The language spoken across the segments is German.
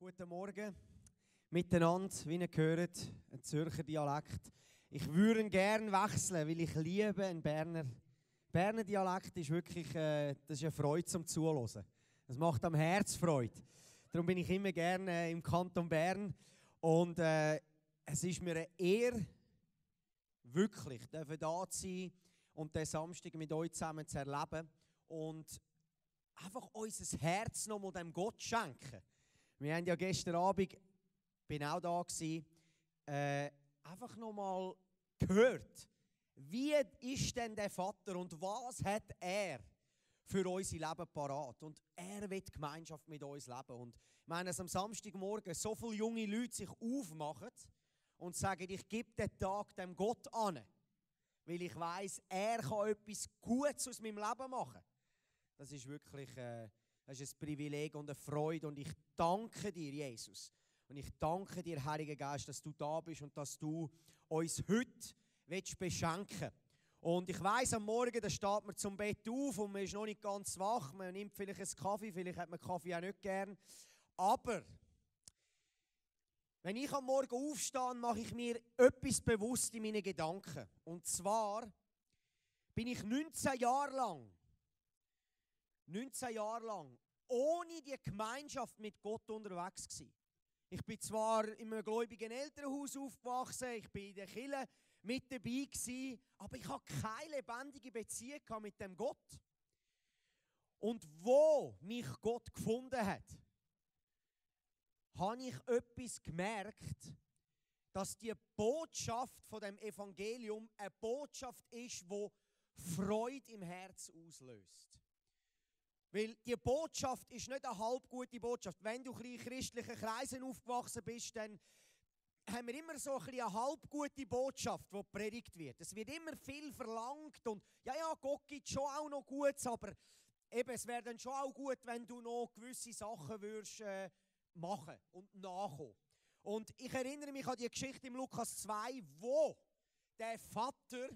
Guten Morgen miteinander, wie ihr hört, ein Zürcher Dialekt. Ich würde gerne wechseln, weil ich liebe einen Berner. Berner Dialekt ist wirklich äh, das ist eine Freude zum Zuhören. Das macht am Herz Freude. Darum bin ich immer gerne im Kanton Bern und äh, es ist mir eine Ehre, wirklich, da zu sein und den Samstag mit euch zusammen zu erleben und einfach unser Herz nochmal dem Gott schenken. Wir haben ja gestern Abend, bin auch da gewesen, äh, einfach nochmal gehört, wie ist denn der Vater und was hat er für unser Leben parat? Und er wird Gemeinschaft mit uns leben. Und ich meine, dass am Samstagmorgen so viele junge Leute sich aufmachen und sagen, ich gebe den Tag dem Gott an, weil ich weiß, er kann etwas Gutes aus meinem Leben machen. Das ist wirklich äh, das ist ein Privileg und eine Freude. Und ich danke dir, Jesus. Und ich danke dir, Heiliger Geist, dass du da bist und dass du uns heute willst beschenken Und ich weiß am Morgen, da steht man zum Bett auf und man ist noch nicht ganz wach. Man nimmt vielleicht einen Kaffee, vielleicht hat man Kaffee auch nicht gern. Aber wenn ich am Morgen aufstehe, mache ich mir etwas bewusst in meinen Gedanken. Und zwar bin ich 19 Jahre lang 19 Jahre lang ohne die Gemeinschaft mit Gott unterwegs gewesen. Ich bin zwar in einem gläubigen Elternhaus aufgewachsen, ich bin in der Kirche mit dabei gewesen, aber ich habe keine lebendige Beziehung mit dem Gott. Und wo mich Gott gefunden hat, habe ich etwas gemerkt, dass die Botschaft von dem Evangelium eine Botschaft ist, wo Freude im Herz auslöst. Weil die Botschaft ist nicht eine halbgute Botschaft. Wenn du in christlichen Kreisen aufgewachsen bist, dann haben wir immer so ein eine halbgute Botschaft, die predigt wird. Es wird immer viel verlangt und ja, ja, Gott gibt schon auch noch Gutes, aber eben, es wäre dann schon auch gut, wenn du noch gewisse Sachen würdest, äh, machen und nachkommen. Und ich erinnere mich an die Geschichte im Lukas 2, wo der Vater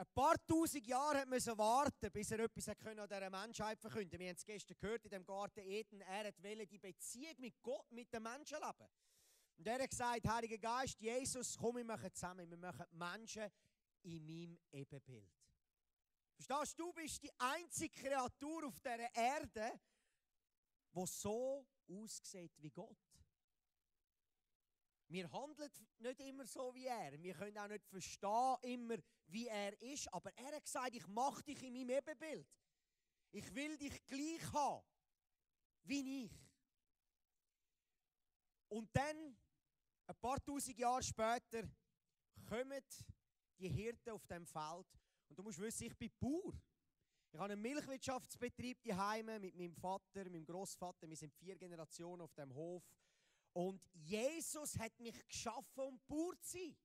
ein paar tausend Jahre musste warten, bis er etwas an dieser Menschheit verkünden Wir haben es gestern gehört in dem Garten Eden. Er wollte die Beziehung mit Gott, mit den Menschen leben. Und er hat gesagt, Heiliger Geist, Jesus, komm, wir machen zusammen. Wir machen Menschen in meinem Ebenbild. Verstehst du, du bist die einzige Kreatur auf dieser Erde, die so aussieht wie Gott. Wir handeln nicht immer so wie er. Wir können auch nicht verstehen immer, wie er ist. Aber er hat gesagt, ich mache dich in meinem Ebenbild. Ich will dich gleich haben, wie ich. Und dann, ein paar tausend Jahre später, kommen die Hirten auf dem Feld. Und du musst wissen, ich bin Bauer. Ich habe einen Milchwirtschaftsbetrieb daheim mit meinem Vater, meinem Großvater. Wir sind vier Generationen auf dem Hof. Und Jesus hat mich geschaffen, um pur zu sein.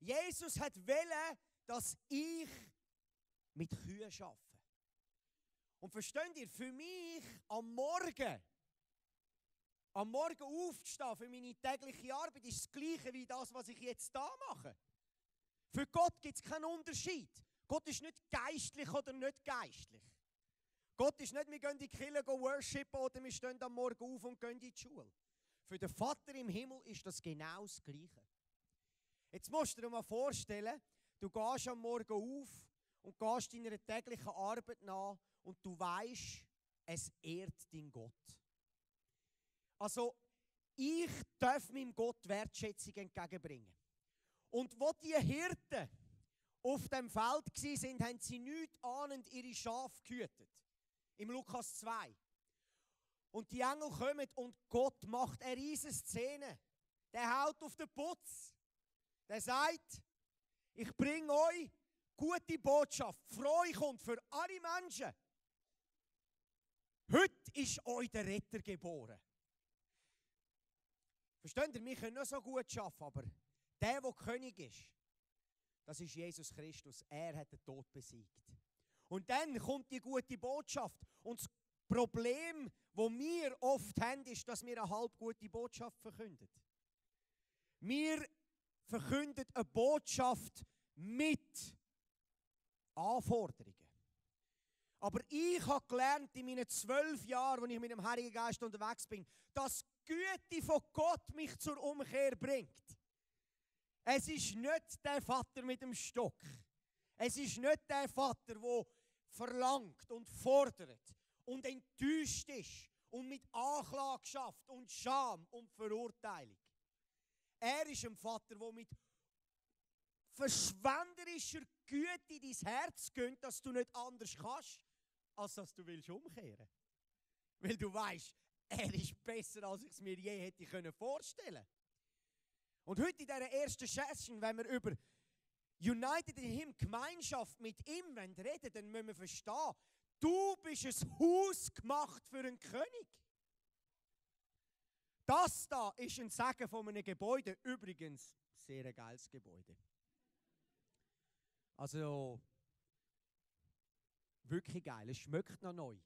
Jesus hat wollen, dass ich mit Kühen arbeite. Und versteht ihr, für mich am Morgen, am Morgen aufzustehen für meine tägliche Arbeit, ist das Gleiche wie das, was ich jetzt da mache. Für Gott gibt es keinen Unterschied. Gott ist nicht geistlich oder nicht geistlich. Gott ist nicht, wir gehen in die Kirche worshipen oder wir stehen am Morgen auf und gehen in die Schule. Für den Vater im Himmel ist das genau das Gleiche. Jetzt musst du dir mal vorstellen, du gehst am Morgen auf und gehst deiner täglichen Arbeit nach und du weißt, es ehrt dein Gott. Also, ich darf meinem Gott Wertschätzung entgegenbringen. Und wo die Hirten auf dem Feld sind, haben sie nichts ahnend ihre Schafe gehütet. Im Lukas 2. Und die Engel kommen und Gott macht eine riesige Szene. Der haut auf den Putz. Der sagt, ich bringe euch gute Botschaft. Freu kommt für alle Menschen. Heute ist euch der Retter geboren. Versteht ihr, wir können noch so gut arbeiten, aber der, der König ist, das ist Jesus Christus. Er hat den Tod besiegt. Und dann kommt die gute Botschaft. Und das Problem, wo wir oft haben, ist, dass wir eine halb gute Botschaft verkünden. Wir verkündet eine Botschaft mit Anforderungen. Aber ich habe gelernt in meinen zwölf Jahren, als ich mit dem Heiligen Geist unterwegs bin, dass Güte von Gott mich zur Umkehr bringt. Es ist nicht der Vater mit dem Stock. Es ist nicht der Vater, der verlangt und fordert und enttäuscht ist und mit Anklage schafft und Scham und Verurteilung. Er ist ein Vater, der mit verschwenderischer Güte dein Herz gönnt, dass du nicht anders kannst, als dass du willst umkehren. Weil du weißt, er ist besser, als ich es mir je hätte können vorstellen. Und heute in dieser ersten Session, wenn wir über United in Him, Gemeinschaft mit ihm reden, dann müssen wir verstehen, du bist ein Haus gemacht für einen König. Das da ist ein Sagen von einem Gebäude. Übrigens, sehr ein geiles Gebäude. Also, wirklich geil. Es schmeckt noch neu,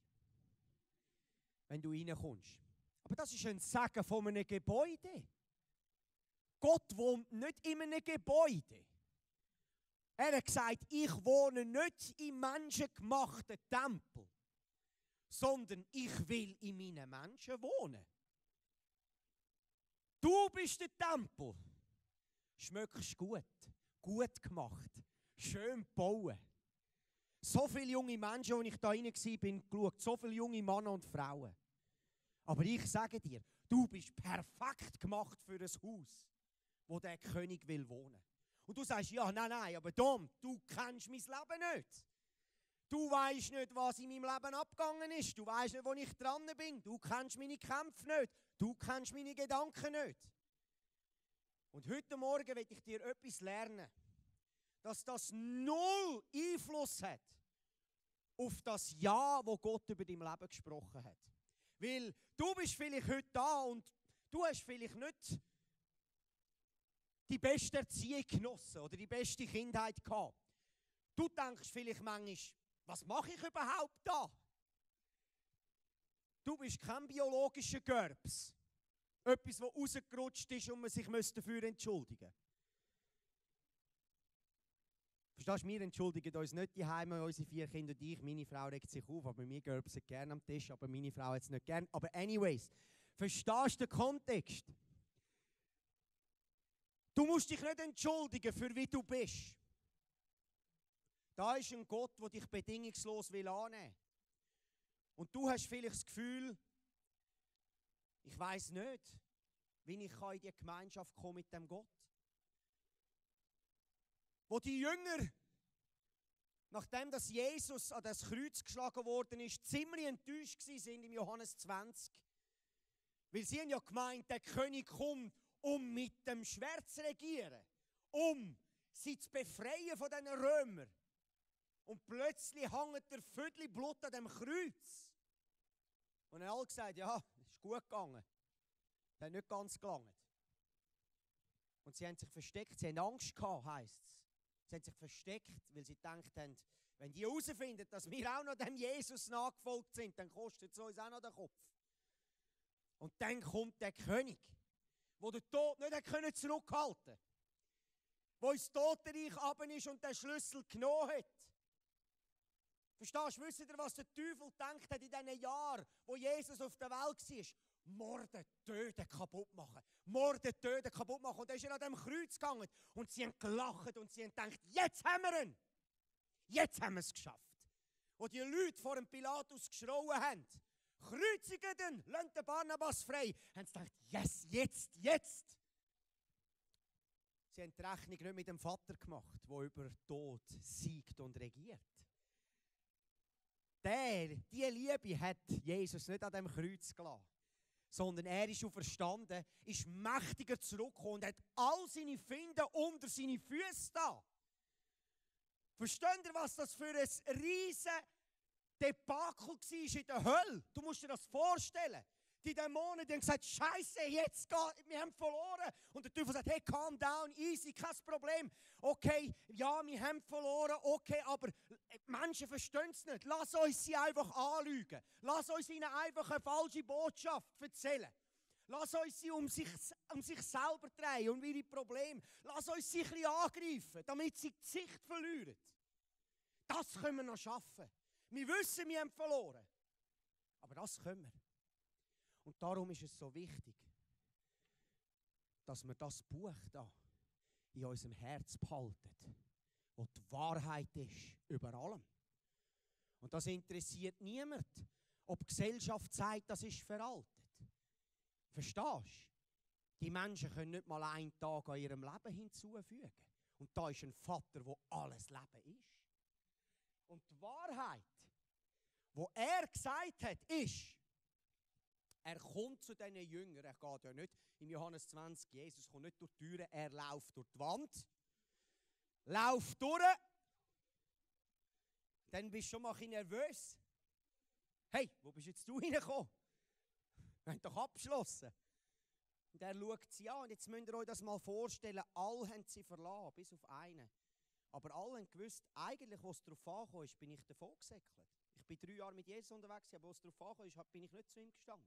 wenn du reinkommst. Aber das ist ein Sagen von einem Gebäude. Gott wohnt nicht in einem Gebäude. Er hat gesagt, ich wohne nicht im menschengemachten Tempel, sondern ich will in meinen Menschen wohnen. Du bist der Tempel. Schmöckst gut, gut gemacht, schön bauen. So viele junge Menschen, als ich da rein war, bin geschaut, so viele junge Männer und Frauen. Aber ich sage dir, du bist perfekt gemacht für ein Haus, wo der König will wohnen. Und du sagst, ja, nein, nein, aber Dom, du kennst mein Leben nicht. Du weißt nicht, was in meinem Leben abgegangen ist. Du weißt nicht, wo ich dran bin. Du kennst meine Kämpfe nicht. Du kennst meine Gedanken nicht. Und heute Morgen will ich dir etwas lernen, dass das null Einfluss hat auf das Ja, wo Gott über dein Leben gesprochen hat. Weil du bist vielleicht heute da und du hast vielleicht nicht die beste Erziehung genossen oder die beste Kindheit gehabt. Du denkst vielleicht manchmal, was mache ich überhaupt da? Du bist kein biologischer Gerbs. Etwas, das rausgerutscht ist und man sich dafür entschuldigen Verstehst du, wir entschuldigen uns nicht die Heime, unsere vier Kinder und ich. Meine Frau regt sich auf, aber wir gerbsen gerne am Tisch, aber meine Frau hat es nicht gern. Aber anyways, verstehst du den Kontext? Du musst dich nicht entschuldigen für wie du bist. Da ist ein Gott, der dich bedingungslos will annehmen. Und du hast vielleicht das Gefühl, ich weiß nicht, wie ich in die Gemeinschaft komme mit dem Gott. Wo die Jünger, nachdem dass Jesus an das Kreuz geschlagen worden ist, ziemlich enttäuscht sind im Johannes 20. Weil sie haben ja gemeint, der König kommt um mit dem Schwert zu regieren, um sie zu befreien von den Römern. Und plötzlich hängt der Viertel Blut an dem Kreuz. Und er hat gesagt, ja, es ist gut gegangen. Das hat nicht ganz gelangt. Und sie haben sich versteckt, sie haben Angst gehabt, heisst es. Sie haben sich versteckt, weil sie gedacht haben, wenn die herausfinden, dass wir auch noch dem Jesus nachgefolgt sind, dann kostet es uns auch noch den Kopf. Und dann kommt der König wo der Tod nicht können zurückhalten konnte. Wo ins Totenreich ab ist und den Schlüssel genommen hat. Verstehst du, wisst ihr, was der Teufel denkt hat in diesen Jahren, wo Jesus auf der Welt war? Morden, töten, kaputt machen. Morden, töten, kaputt machen. Und dann ist er an dem Kreuz gegangen und sie haben gelacht und sie haben gedacht, jetzt haben wir ihn. Jetzt haben wir es geschafft. Wo die Leute vor dem Pilatus geschrauen haben, kreuzigen den, lasst den Barnabas frei. Haben sie gedacht, yes, jetzt, jetzt. Sie haben die Rechnung nicht mit dem Vater gemacht, der über Tod siegt und regiert. Der, diese Liebe hat Jesus nicht an dem Kreuz gelassen, sondern er ist verstanden, ist mächtiger zurückgekommen und hat all seine Finden unter seine Füße da. Versteht ihr, was das für ein riesen Debakel war in der Hölle. Du musst dir das vorstellen. Die Dämonen die haben gesagt, Scheiße, jetzt geht, wir haben verloren. Und der Teufel sagt, hey, calm down, easy, kein Problem. Okay, ja, wir haben verloren, okay, aber Menschen verstehen es nicht. Lass uns sie einfach anlügen. Lass uns ihnen einfach eine falsche Botschaft erzählen. Lass uns sie um sich, um sich selber drehen und ihre Probleme. Lass uns sie ein bisschen angreifen, damit sie die Sicht verlieren. Das können wir noch schaffen. Wir wissen, wir haben verloren. Aber das können wir. Und darum ist es so wichtig, dass wir das Buch da in unserem Herz behalten, wo die Wahrheit ist über allem. Und das interessiert niemand, ob die Gesellschaft sagt, das ist veraltet. Verstehst du? Die Menschen können nicht mal einen Tag an ihrem Leben hinzufügen. Und da ist ein Vater, wo alles Leben ist. Und die Wahrheit, wo er gesagt hat, ist, er kommt zu diesen Jüngern, er geht ja nicht im Johannes 20, Jesus kommt nicht durch die Türen, er läuft durch die Wand. Lauft durch, dann bist du schon mal ein nervös. Hey, wo bist jetzt du reingekommen? Wir haben doch abgeschlossen. Und er schaut sie an. Und jetzt müsst ihr euch das mal vorstellen. Alle haben sie verlassen, bis auf einen. Aber alle haben gewusst, eigentlich, wo es darauf angekommen ist, bin ich davon gesäckelt. Ich bin drei Jahre mit Jesus unterwegs, aber wo es darauf ist, bin ich nicht zu ihm gestanden.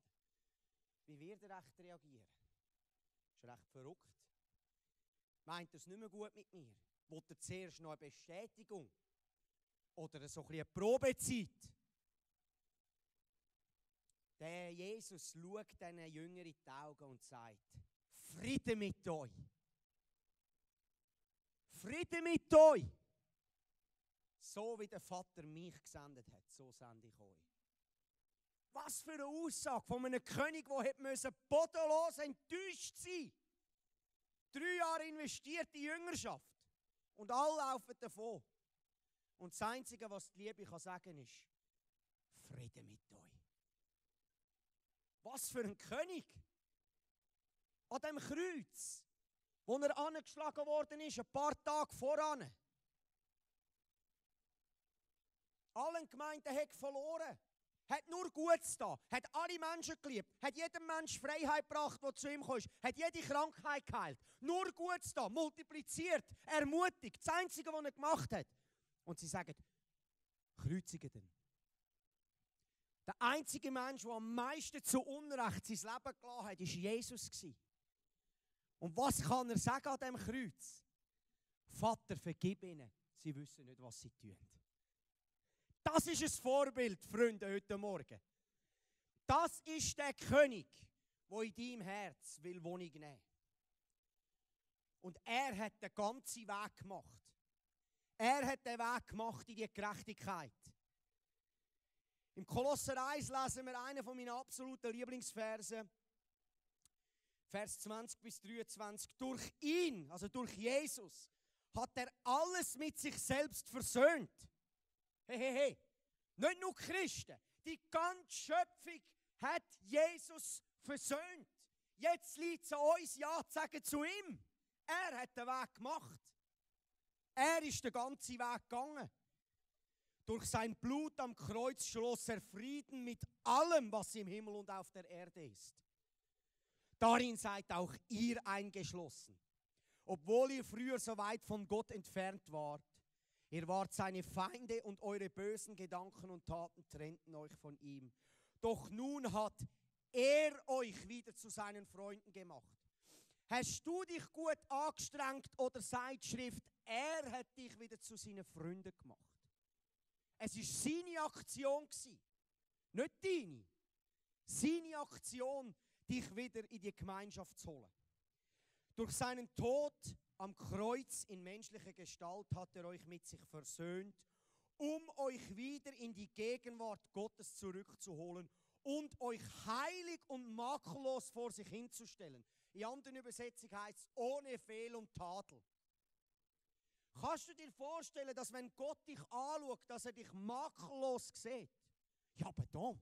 Wie wird er echt reagieren? Ist recht verrückt. Meint er es nicht mehr gut mit mir? Wollt er zuerst noch eine Bestätigung? Oder so ein eine Probezeit? Der Jesus schaut diesen Jüngern in die Augen und sagt, Friede mit euch. Friede mit euch. So wie der Vater mich gesendet hat, so sende ich euch. Was für eine Aussage von einem König, der bodenlos enttäuscht sein Drei Jahre investiert in Jüngerschaft. Und alle laufen davon. Und das Einzige, was die Liebe kann sagen ist, Friede mit euch. Was für ein König! An dem Kreuz, wo er angeschlagen worden ist, ein paar Tage voran. Allen Gemeinden hat verloren. Hat nur Gutes da, hat alle Menschen geliebt, hat jedem Mensch Freiheit gebracht, der zu ihm kam, hat jede Krankheit geheilt. Nur Gutes da, multipliziert, ermutigt. Das Einzige, was er gemacht hat. Und sie sagen, kreuzigen den. Der einzige Mensch, der am meisten zu Unrecht sein Leben gelassen hat, war Jesus. Und was kann er sagen an dem Kreuz? Vater, vergib ihnen. Sie wissen nicht, was sie tun. Das ist ein Vorbild, Freunde, heute Morgen. Das ist der König, der in deinem Herz will Wohnung nehmen Und er hat den ganzen Weg gemacht. Er hat den Weg gemacht in die Gerechtigkeit. Im Kolosser 1 lesen wir einen von meinen absoluten Lieblingsversen. Vers 20 bis 23. Durch ihn, also durch Jesus, hat er alles mit sich selbst versöhnt Hey, hey, hey. Nicht nur Christen. Die ganze Schöpfung hat Jesus versöhnt. Jetzt liegt es an uns, Ja zu sagen zu ihm. Er hat den Weg gemacht. Er ist den ganzen Weg gegangen. Durch sein Blut am Kreuz schloss er Frieden mit allem, was im Himmel und auf der Erde ist. Darin seid auch ihr eingeschlossen. Obwohl ihr früher so weit von Gott entfernt wart, Ihr wart seine Feinde und eure bösen Gedanken und Taten trennten euch von ihm. Doch nun hat er euch wieder zu seinen Freunden gemacht. Hast du dich gut angestrengt oder sagt Schrift, er hat dich wieder zu seinen Freunden gemacht? Es ist seine Aktion nicht deine. Seine Aktion, dich wieder in die Gemeinschaft zu holen. Durch seinen Tod am Kreuz in menschlicher Gestalt hat er euch mit sich versöhnt, um euch wieder in die Gegenwart Gottes zurückzuholen und euch heilig und makellos vor sich hinzustellen. In anderen Übersetzungen heißt es ohne Fehl und Tadel. Kannst du dir vorstellen, dass wenn Gott dich anschaut, dass er dich makellos sieht? Ja, aber Tom,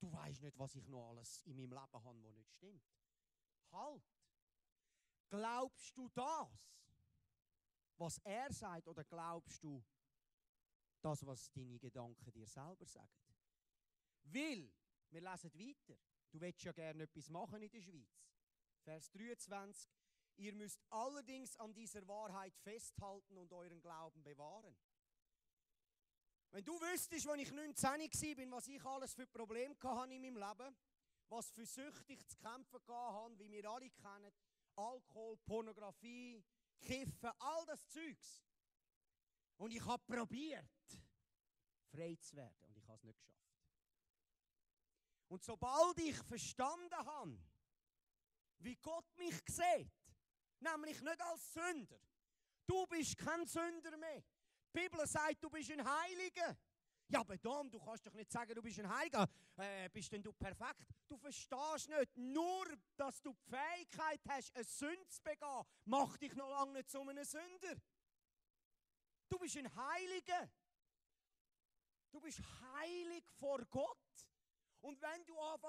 du weißt nicht, was ich noch alles in meinem Leben habe, was nicht stimmt. Halt! Glaubst du das, was er sagt, oder glaubst du das, was deine Gedanken dir selber sagen? Will, wir lesen weiter. Du willst ja gerne etwas machen in der Schweiz. Vers 23. Ihr müsst allerdings an dieser Wahrheit festhalten und euren Glauben bewahren. Wenn du wüsstest, als ich 19 war, was ich alles für Probleme hatte in meinem Leben, was für Süchte ich zu kämpfen hatte, wie wir alle kennen, Alkohol, Pornografie, Kiffen, all das Zeugs. Und ich habe probiert, frei zu werden. ich habe es nicht geschafft. Und sobald ich verstanden habe, wie Gott mich sieht, nämlich nicht als Sünder, du bist kein Sünder mehr. Die Bibel sagt, du bist ein Heiliger. Ja, aber Dom, du kannst doch nicht sagen, du bist ein Heiliger. Äh, bist denn du perfekt? Du verstehst nicht, nur dass du die Fähigkeit hast, eine Sünde zu begehen, macht dich noch lange nicht zu einem Sünder. Du bist ein Heiliger. Du bist heilig vor Gott. Und wenn du anfängst,